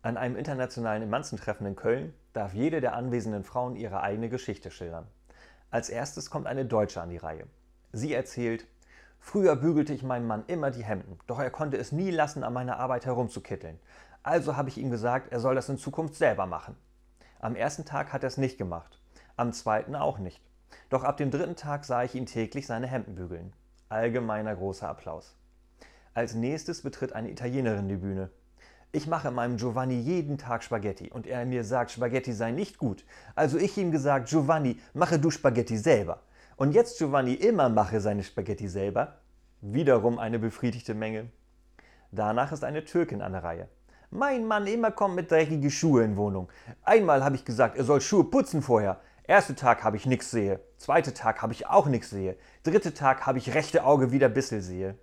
An einem internationalen Emanzentreffen in Köln darf jede der anwesenden Frauen ihre eigene Geschichte schildern. Als erstes kommt eine Deutsche an die Reihe. Sie erzählt, früher bügelte ich meinem Mann immer die Hemden, doch er konnte es nie lassen, an meiner Arbeit herumzukitteln. Also habe ich ihm gesagt, er soll das in Zukunft selber machen. Am ersten Tag hat er es nicht gemacht, am zweiten auch nicht. Doch ab dem dritten Tag sah ich ihn täglich seine Hemden bügeln. Allgemeiner großer Applaus. Als nächstes betritt eine Italienerin die Bühne. Ich mache meinem Giovanni jeden Tag Spaghetti und er mir sagt, Spaghetti sei nicht gut. Also ich ihm gesagt, Giovanni, mache du Spaghetti selber. Und jetzt Giovanni immer mache seine Spaghetti selber. Wiederum eine befriedigte Menge. Danach ist eine Türkin an der Reihe. Mein Mann immer kommt mit dreckigen Schuhe in Wohnung. Einmal habe ich gesagt, er soll Schuhe putzen vorher. Erster Tag habe ich nichts sehe. Zweiter Tag habe ich auch nichts sehe. Dritter Tag habe ich rechte Auge wieder bissel sehe.